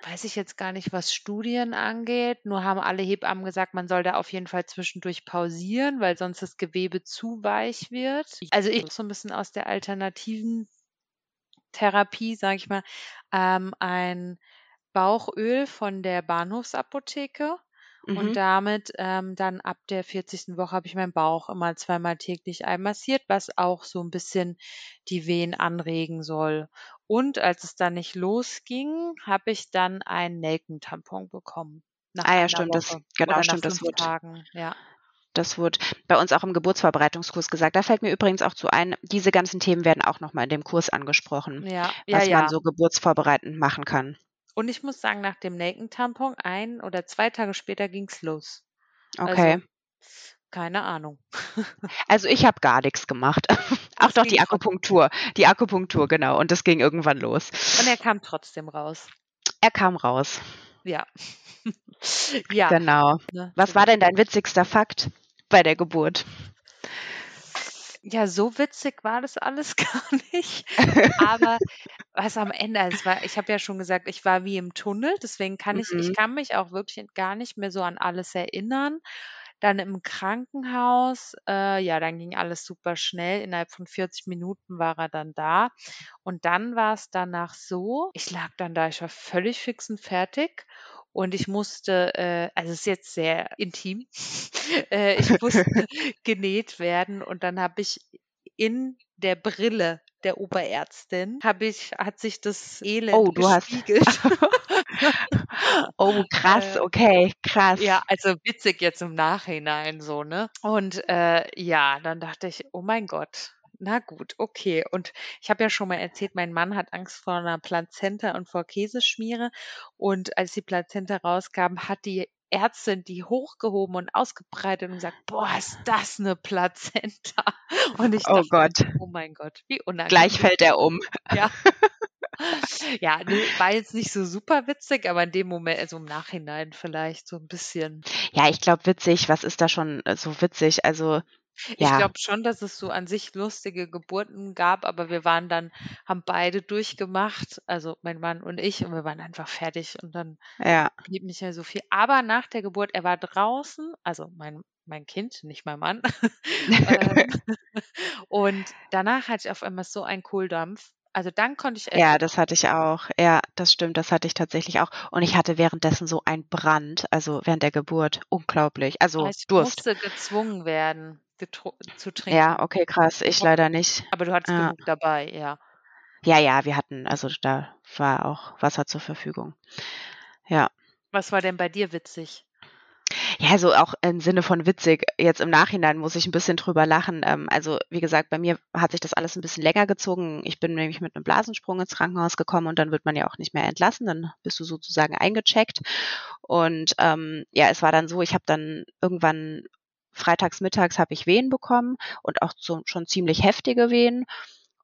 Weiß ich jetzt gar nicht, was Studien angeht, nur haben alle Hebammen gesagt, man soll da auf jeden Fall zwischendurch pausieren, weil sonst das Gewebe zu weich wird. Also, ich so 'n bisschen aus der alternativen Therapie, sage ich mal, ähm, ein Bauchöl von der Bahnhofsapotheke Mhm. und damit, ähm, dann ab der 40. Woche habe ich meinen Bauch immer zweimal täglich einmassiert, was auch so 'n bisschen die Wehen anregen soll. Und als es dann nicht losging, habe ich dann einen Nelkentampon bekommen nach Ah ja, stimmt, das Woche genau, oder nach stimmt, das 5 wurde Tagen, ja. das wurde bei uns auch im Geburtsvorbereitungskurs gesagt. Da fällt mir übrigens auch zu ein, diese ganzen Themen werden auch noch mal in dem Kurs angesprochen, Ja, ja, was man ja. so geburtsvorbereitend machen kann. Und ich muss sagen, nach dem Nelkentampon, 1 oder 2 Tage später ging's los. Also, Okay. keine Ahnung. Also, ich habe gar nix gemacht. Ach Es doch, ging die. Akupunktur. Die Akupunktur, genau. Und das ging irgendwann los. Und er kam trotzdem raus. Er kam raus. Ja. Ja, Genau. ne, Was war denn dein witzigster Fakt bei der Geburt? Ja, so witzig war das alles gar nicht. Aber was am Ende also, es war ich habe ja schon gesagt, ich war wie im Tunnel, deswegen kann ich ich Mhm. kann mich auch wirklich gar nicht mehr so an alles erinnern. Dann im Krankenhaus, äh, ja, dann ging alles super schnell. Innerhalb von 40 Minuten war er dann da. Und dann war's danach so, ich lag dann da, ich war völlig fix und fertig und ich musste, äh also, es ist jetzt sehr intim, äh, ich musste genäht werden und dann habe ich in der Brille der Oberärztin habe ich hat sich das Elend Oh, du hast gespiegelt. Oh, krass, Äh, okay, krass. ja, also, witzig jetzt im Nachhinein so, ne? Und, äh, ja, dann dachte ich: „Oh mein Gott, na gut, okay.“ Und ich habe ja schon mal erzählt, mein Mann hat Angst vor 'ner Plazenta und vor Käseschmiere. Und als die Plazenta rauskam, hat die Ärztin die hochgehoben und ausgebreitet und gesagt: „Boah, ist das 'ne Plazenta.“ Und ich Oh dachte: Gott. „Oh mein Gott, wie Gleich unangenehm.“ fällt er um. Ja. Ja, ne, war jetzt nicht so super witzig, aber in dem Moment also, im Nachhinein vielleicht so 'n bisschen. Ja, ich glaube, witzig was ist da schon, äh, so witzig? Also, Ich ja. glaube schon, dass es so an sich lustige Geburten gab, aber wir waren dann haben beide durchgemacht, also, mein Mann und ich, und wir waren einfach fertig und dann Ja. blieb nicht mehr so viel. Aber nach der Geburt er war draußen, also, mein mein Kind, nicht mein Mann. Ähm, und danach hatte ich auf einmal so einen Kohldampf. Also, dann konnte ich Ja, essen. das hatte ich auch. Ja, das stimmt, das hatte ich tatsächlich auch. Und ich hatte währenddessen so einen Brand, also, während der Geburt, unglaublich. Also, Ich Durst. musste gezwungen werden, zu trinken. Ja, okay, krass. Ich leider nicht. Aber du hattest Ja. genug dabei, ja. Ja, ja, wir hatten also, da war auch Wasser zur Verfügung. Ja. Was war denn bei dir witzig? Ja, so auch im Sinne von witzig. Jetzt im Nachhinein muss ich ein bisschen drüber lachen. Ähm, also, wie gesagt, bei mir hat sich das alles ein bisschen länger gezogen. Ich bin nämlich mit einem Blasensprung ins Krankenhaus gekommen und dann wird man ja auch nicht mehr entlassen. Dann bist du sozusagen eingecheckt. Und ähm, ja, es war dann so, ich habe dann irgendwann freitags mittags habe ich Wehen bekommen und auch so, schon ziemlich heftige Wehen.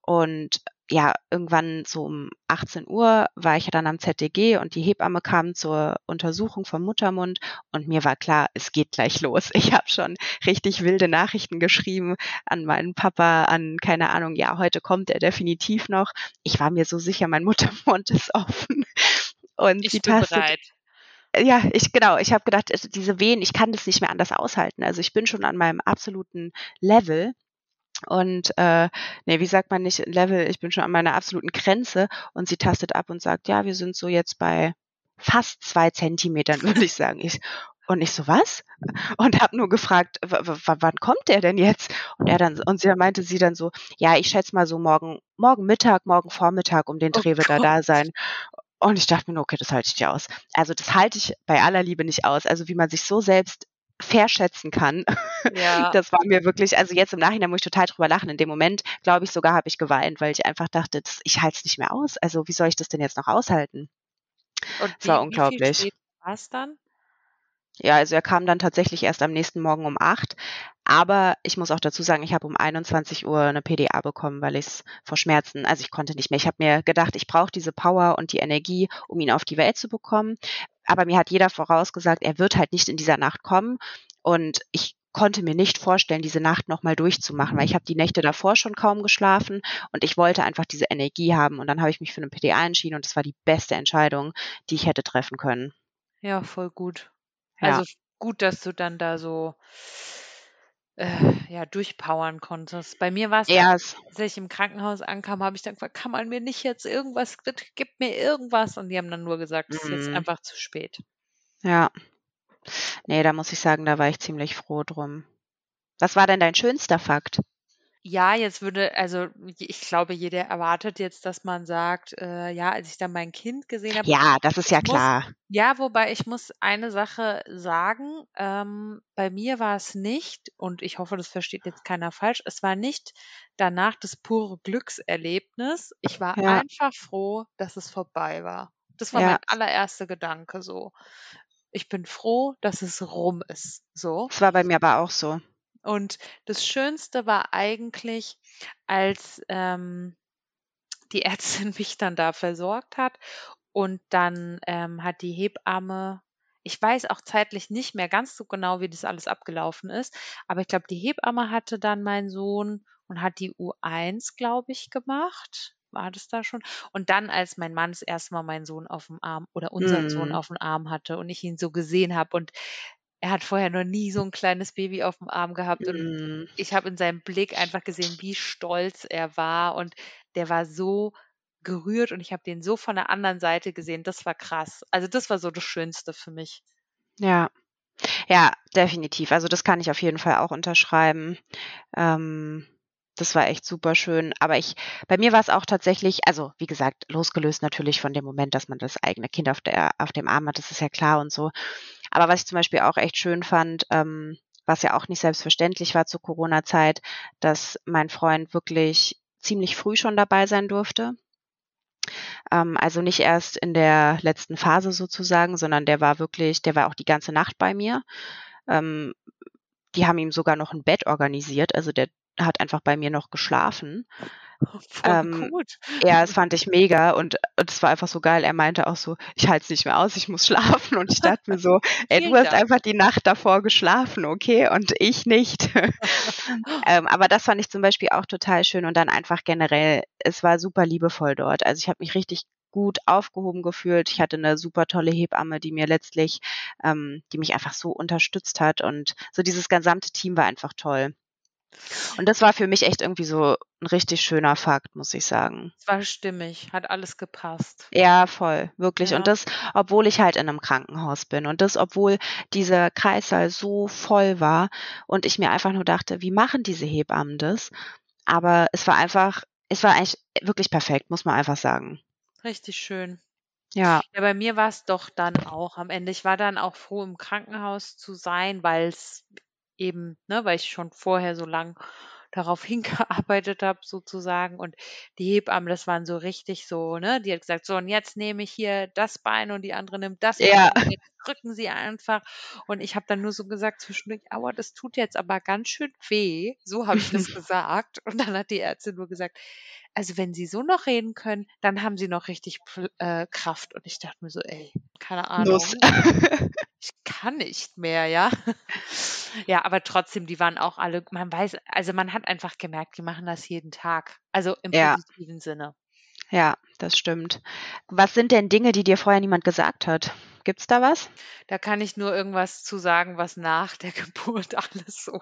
Und ja, irgendwann so um 18 Uhr war ich ja dann am ZDG und die Hebamme kam zur Untersuchung vom Muttermund und mir war klar, es geht gleich los. Ich habe schon richtig wilde Nachrichten geschrieben an meinen Papa, an keine Ahnung, ja, heute kommt er definitiv noch. Ich war mir so sicher, mein Muttermund ist offen. Und ich sie bin tastet, bereit. Ja, ich genau, ich habe gedacht, also diese Wehen, ich kann das nicht mehr anders aushalten. Also ich bin schon an meinem absoluten Level und äh, nee, wie sagt man nicht Level, ich bin schon an meiner absoluten Grenze und sie tastet ab und sagt, ja, wir sind so jetzt bei fast zwei Zentimetern, würde ich sagen. Ich, und ich so, was? Und habe nur gefragt, wann kommt der denn jetzt? Und er dann, und sie meinte sie dann so, ja, ich schätze mal so morgen, morgen Mittag, morgen Vormittag um den Oh Dreh wird er da sein. Und ich dachte mir, nur, okay, das halte ich dir aus. Also das halte ich bei aller Liebe nicht aus. Also wie man sich so selbst verschätzen kann. Ja. Das war mir wirklich, also jetzt im Nachhinein muss ich total drüber lachen. In dem Moment, glaube ich, sogar habe ich geweint, weil ich einfach dachte, das, ich halte es nicht mehr aus. Also wie soll ich das denn jetzt noch aushalten? Und Es war wie, wie viel unglaublich. später war es dann? Ja, also er kam dann tatsächlich erst am nächsten Morgen um acht. Aber ich muss auch dazu sagen, ich habe um 21 Uhr eine PDA bekommen, weil ich es vor Schmerzen, also ich konnte nicht mehr. Ich habe mir gedacht, ich brauche diese Power und die Energie, um ihn auf die Welt zu bekommen. Aber mir hat jeder vorausgesagt, er wird halt nicht in dieser Nacht kommen. Und ich konnte mir nicht vorstellen, diese Nacht nochmal durchzumachen, weil ich habe die Nächte davor schon kaum geschlafen und ich wollte einfach diese Energie haben. Und dann habe ich mich für eine PDA entschieden und das war die beste Entscheidung, die ich hätte treffen können. Ja, voll gut. Ja. Also gut, dass du dann da so äh, ja, durchpowern konntest. Bei mir war es dann, Ja, es, als ich im Krankenhaus ankam, habe ich dann gefragt, kann man mir nicht jetzt irgendwas, gib mir irgendwas. Und die haben dann nur gesagt, es ist jetzt Mhm. einfach zu spät. ja. Nee, da muss ich sagen, da war ich ziemlich froh drum. Was war denn dein schönster Fakt? Ja, jetzt würde, also ich glaube, jeder erwartet jetzt, dass man sagt, äh, ja, als ich dann mein Kind gesehen habe, Ja, das ist ja muss, klar. ja, wobei ich muss eine Sache sagen, ähm, bei mir war es nicht, und ich hoffe, das versteht jetzt keiner falsch, es war nicht danach das pure Glückserlebnis. Ich war Ja, einfach froh, dass es vorbei war. Das war ja. mein allererster Gedanke so. Ich bin froh, dass es rum ist. So. Das war bei mir aber auch so. Und das Schönste war eigentlich, als ähm, die Ärztin mich dann da versorgt hat und dann ähm, hat die Hebamme, ich weiß auch zeitlich nicht mehr ganz so genau, wie das alles abgelaufen ist, aber ich glaube, die Hebamme hatte dann meinen Sohn und hat die U1, glaube ich, gemacht. War das da schon? Und dann, als mein Mann das erste Mal meinen Sohn auf dem Arm oder unseren Sohn Mhm. auf dem Arm hatte und ich ihn so gesehen habe und er hat vorher noch nie so ein kleines Baby auf dem Arm gehabt und Mhm. ich habe in seinem Blick einfach gesehen, wie stolz er war und der war so gerührt und ich habe den so von der anderen Seite gesehen. Das war krass. Also das war so das Schönste für mich. Ja. Ja, definitiv. Also das kann ich auf jeden Fall auch unterschreiben. Ähm, das war echt super schön. Aber ich, bei mir war es auch tatsächlich, also wie gesagt, losgelöst natürlich von dem Moment, dass man das eigene Kind auf der, auf dem Arm hat, das ist ja klar und so. Aber was ich zum Beispiel auch echt schön fand, ähm, was ja auch nicht selbstverständlich war zur Corona-Zeit, dass mein Freund wirklich ziemlich früh schon dabei sein durfte. Ähm, also nicht erst in der letzten Phase sozusagen, sondern der war wirklich, der war auch die ganze Nacht bei mir. Ähm, die haben ihm sogar noch ein Bett organisiert, also der hat einfach bei mir noch geschlafen. Ähm, gut. ja, das fand ich mega und es war einfach so geil. Er meinte auch so, ich halte es nicht mehr aus, ich muss schlafen. Und ich dachte mir so, ey, du hast einfach die Nacht davor geschlafen, okay? Und ich nicht. ähm, aber das fand ich zum Beispiel auch total schön und dann einfach generell, es war super liebevoll dort. Also ich habe mich richtig gut aufgehoben gefühlt. Ich hatte eine super tolle Hebamme, die mir letztlich, ähm, die mich einfach so unterstützt hat und so dieses gesamte Team war einfach toll. Und das war für mich echt irgendwie so ein richtig schöner Fakt, muss ich sagen. Es war stimmig, hat alles gepasst. Ja, voll, wirklich. Ja. Und das, obwohl ich halt in einem Krankenhaus bin. Und das, obwohl dieser Kreissaal so voll war und ich mir einfach nur dachte, wie machen diese Hebammen das? Aber es war einfach, es war eigentlich wirklich perfekt, muss man einfach sagen. Richtig schön. Ja. Ja, bei mir war es doch dann auch am Ende. Ich war dann auch froh, im Krankenhaus zu sein, weil es eben, ne, weil ich schon vorher so lang darauf hingearbeitet habe sozusagen und die Hebamme, das waren so richtig so, ne, die hat gesagt: „So und jetzt nehme ich hier das Bein und die andere nimmt das Ja. Bein und jetzt drücken Sie einfach.“ Und ich habe dann nur so gesagt zwischendurch: „Aua, das tut jetzt aber ganz schön weh.“ So habe ich das gesagt und dann hat die Ärztin nur gesagt: „Also, wenn Sie so noch reden können, dann haben Sie noch richtig äh, Kraft.“ Und ich dachte mir so: „Ey, keine Ahnung, ich kann nicht mehr“, ja? Ja, aber trotzdem, die waren auch alle man weiß also, man hat einfach gemerkt, die machen das jeden Tag, also, im Ja. positiven Sinne. Ja, das stimmt. Was sind denn Dinge, die dir vorher niemand gesagt hat? Gibt's da was? Da kann ich nur irgendwas zu sagen, was nach der Geburt alles so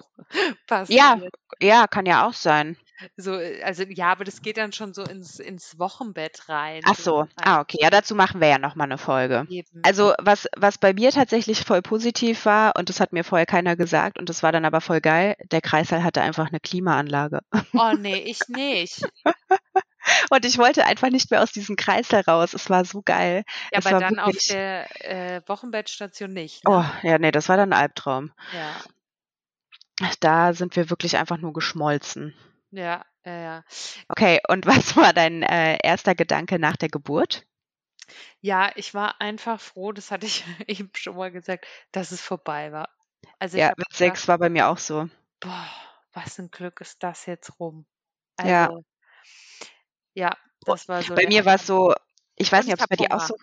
Ja, passiert. ja, kann ja auch sein. So, äh, also, ja, aber das geht dann schon so ins ins Wochenbett rein, Ach so so. Ah, okay. Ja, dazu machen wir ja noch mal 'ne Folge. Eben. Also, was was bei mir tatsächlich voll positiv war und das hat mir vorher keiner gesagt und das war dann aber voll geil, der Kreißsaal hatte einfach 'ne Klimaanlage. Oh ne, ich nicht. Und ich wollte einfach nicht mehr aus diesem Kreißsaal raus. Es war so geil. Ja, Es aber dann auf wirklich der, äh, Wochenbettstation nicht, Oh, ne? ja, ne, das war dann 'n Albtraum. Ja. Da sind wir wirklich einfach nur geschmolzen. Ja, ja, ja. Okay, und was war dein, äh, erster Gedanke nach der Geburt? Ja, ich war einfach froh, das hatte ich eben schon mal gesagt, dass es vorbei war. Also, Ja, mit 6 war bei mir auch so. Boah, was 'n Glück ist das jetzt rum. Ja. Also ja, Oh, das war so bei mir war's Hammer. so ich weiß Und nicht, ich ob's habe bei dir auch so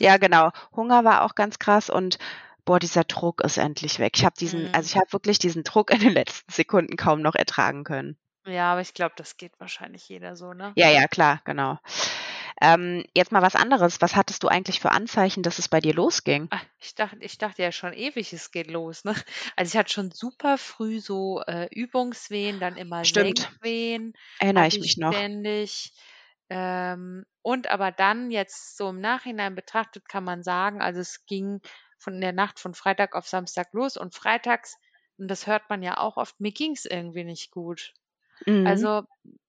ja, genau. Hunger war auch ganz krass und boah, dieser Druck ist endlich weg. Ich habe diesen also, Mhm. ich habe wirklich diesen Druck in den letzten Sekunden kaum noch ertragen können. Ja, aber ich glaube, das geht wahrscheinlich jeder so, ne? Ja, ja, klar, genau. Ähm, jetzt mal was anderes. Was hattest du eigentlich für Anzeichen, dass es bei dir losging? Ah, ich dachte ich dachte ja schon ewig, es geht los, ne? Also, ich hatte schon super früh so, äh, Übungswehen, dann immer Stimmt. Senkwehen Erinnere ich ich mich noch. ständig. Ähm, und aber dann jetzt so im Nachhinein betrachtet kann man sagen, also, es ging von der Nacht von Freitag auf Samstag los und freitags und das hört man ja auch oft, mir ging's irgendwie nicht gut. Mhm. Also,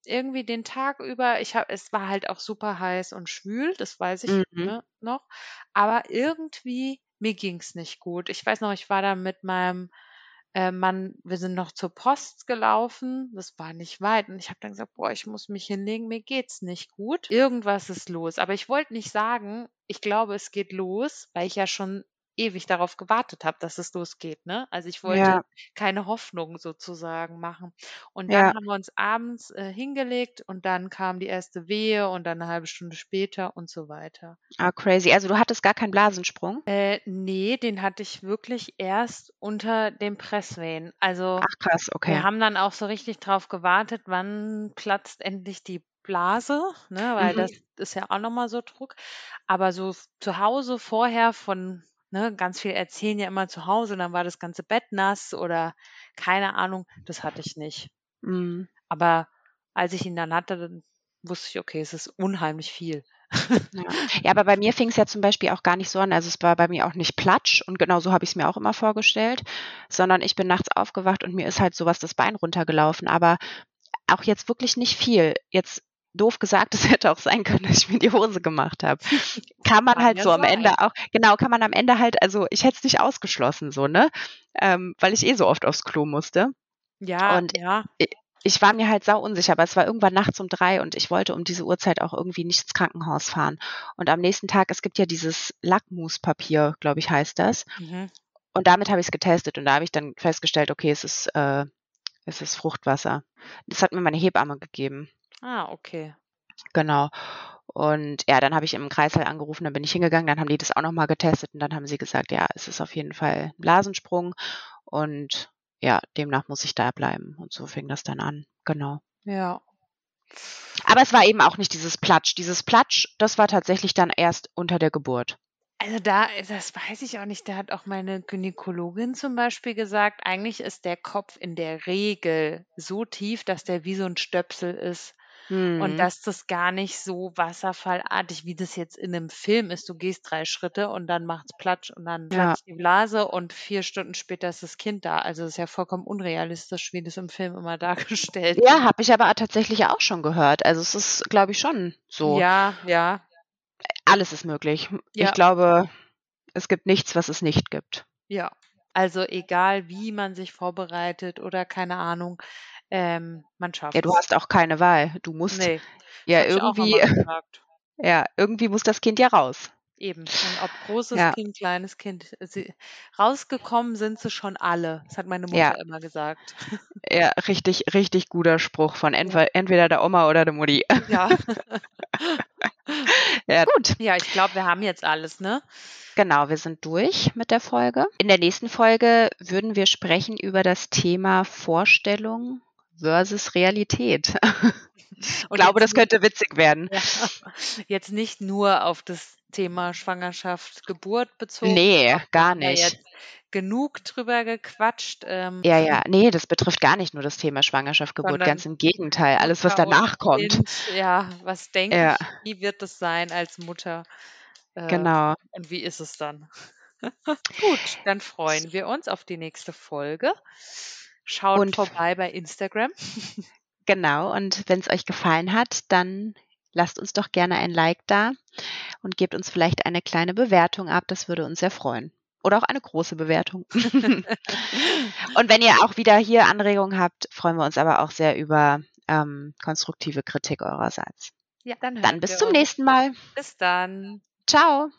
irgendwie den Tag über ich habe es war halt auch super heiß und schwül, das weiß ich, Mhm. ne, noch, aber irgendwie mir ging's nicht gut. Ich weiß noch, ich war da mit meinem, äh, Mann wir sind noch zur Post gelaufen, das war nicht weit und ich habe dann gesagt: „Boah, ich muss mich hinlegen, mir geht's nicht gut. Irgendwas ist los.“ Aber ich wollte nicht sagen, ich glaube, es geht los, weil ich ja schon ewig darauf gewartet habe, dass es losgeht, ne? Also, ich wollte Ja. keine Hoffnung sozusagen machen. Und dann Ja. haben wir uns abends, äh, hingelegt und dann kam die erste Wehe und dann 'ne halbe Stunde später und so weiter. Ah, crazy. Also, du hattest gar keinen Blasensprung? Äh, ne, den hatte ich wirklich erst unter den Presswehen. Also, Ach krass, wir okay. haben dann auch so richtig drauf gewartet, wann platzt endlich die Blase, ne, weil Mhm. das ist ja auch noch mal so Druck. Aber so zu Hause vorher von ne, ganz viele erzählen ja immer zu Hause, dann war das ganze Bett nass oder keine Ahnung, das hatte ich nicht. Mhm. Aber als ich ihn dann hatte, dann wusste ich: „Okay, es ist unheimlich viel.“ Ja. Ja, aber bei mir fing's ja zum Beispiel auch gar nicht so an. Also, es war bei mir auch nicht Platsch und genau so habe ich's mir auch immer vorgestellt, sondern ich bin nachts aufgewacht und mir ist halt so was das Bein runtergelaufen, aber auch jetzt wirklich nicht viel. Jetzt doof gesagt, es hätte auch sein können, dass ich mir die Hose gemacht habe. Kann man Kann halt so am Ende auch genau, kann man am Ende halt also, ich hätte es nicht ausgeschlossen so, ne? Ähm, weil ich eh so oft aufs Klo musste. Ja, Und ja. i ich war mir halt sauunsicher, aber es war irgendwann nachts um 3 und ich wollte um diese Uhrzeit auch irgendwie nicht ins Krankenhaus fahren. Und am nächsten Tag es gibt ja dieses Lackmuspapier, glaube ich, heißt das. Mhm. Und damit habe ich's getestet und da habe ich dann festgestellt, okay, es ist äh, es ist Fruchtwasser. Das hat mir meine Hebamme gegeben. Ah, okay. Genau. Und ja, dann habe ich im Kreißsaal angerufen, dann bin ich hingegangen, dann haben die das auch noch mal getestet und dann haben sie gesagt: „Ja, es ist auf jeden Fall Blasensprung und ja, demnach muss ich da bleiben.“ Und so fing das dann an, genau. Ja. Aber es war eben auch nicht dieses Platsch. Dieses Platsch, das war tatsächlich dann erst unter der Geburt. Also, da das weiß ich auch nicht. Da hat auch meine Gynäkologin zum Beispiel gesagt, eigentlich ist der Kopf in der Regel so tief, dass der wie so 'n Stöpsel ist und Mhm. dass das gar nicht so wasserfallartig, wie das jetzt in 'nem Film ist. Du gehst 3 Schritte und dann macht's Platsch und dann Ja. platzt die Blase und 4 Stunden später ist das Kind da. Also, das ist ja vollkommen unrealistisch, wie das im Film immer dargestellt Ja, wird. habe ich aber tatsächlich auch schon gehört. Also, es ist, glaube ich, schon so. Ja, ja. Alles ist möglich. Ja. Ich glaube, es gibt nichts, was es nicht gibt. Ja, also egal wie man sich vorbereitet oder keine Ahnung, ähm, man schafft Ja, du hast auch keine Wahl. Du musst Nee, ja irgendwie, ja, irgendwie muss das Kind ja raus. Eben. Und ob großes Ja. Kind, kleines Kind, sie, rausgekommen sind sie schon alle. Das hat meine Mutter Ja. immer gesagt. Ja, richtig, richtig guter Spruch von entweder, entweder der Oma oder der Mutti. Ja. Ja, gut. Ja, ich glaube, wir haben jetzt alles, ne? Genau, wir sind durch mit der Folge. In der nächsten Folge würden wir sprechen über das Thema Vorstellung versus Realität. Ich glaube, das könnte witzig werden. Ja, jetzt nicht nur auf das Thema Schwangerschaft, Geburt bezogen. Nee, gar nicht. genug drüber gequatscht. Ähm, Ja, ja, nee, das betrifft gar nicht nur das Thema Schwangerschaft, Geburt, ganz im Gegenteil, alles, was danach kommt. Kind, ja, was denke Ja. ich, wie wird es sein als Mutter? Äh, Genau. Und wie ist es dann? Gut, dann freuen wir uns auf die nächste Folge. Schaut Und- vorbei bei Instagram. Genau, und wenn es euch gefallen hat, dann lasst uns doch gerne ein Like da und gebt uns vielleicht eine kleine Bewertung ab. Das würde uns sehr freuen. Oder auch eine große Bewertung. und wenn ihr auch wieder hier Anregungen habt, freuen wir uns aber auch sehr über ähm, konstruktive Kritik eurerseits. Ja, dann, Dann bis zum nächsten Mal. Bis dann. Ciao.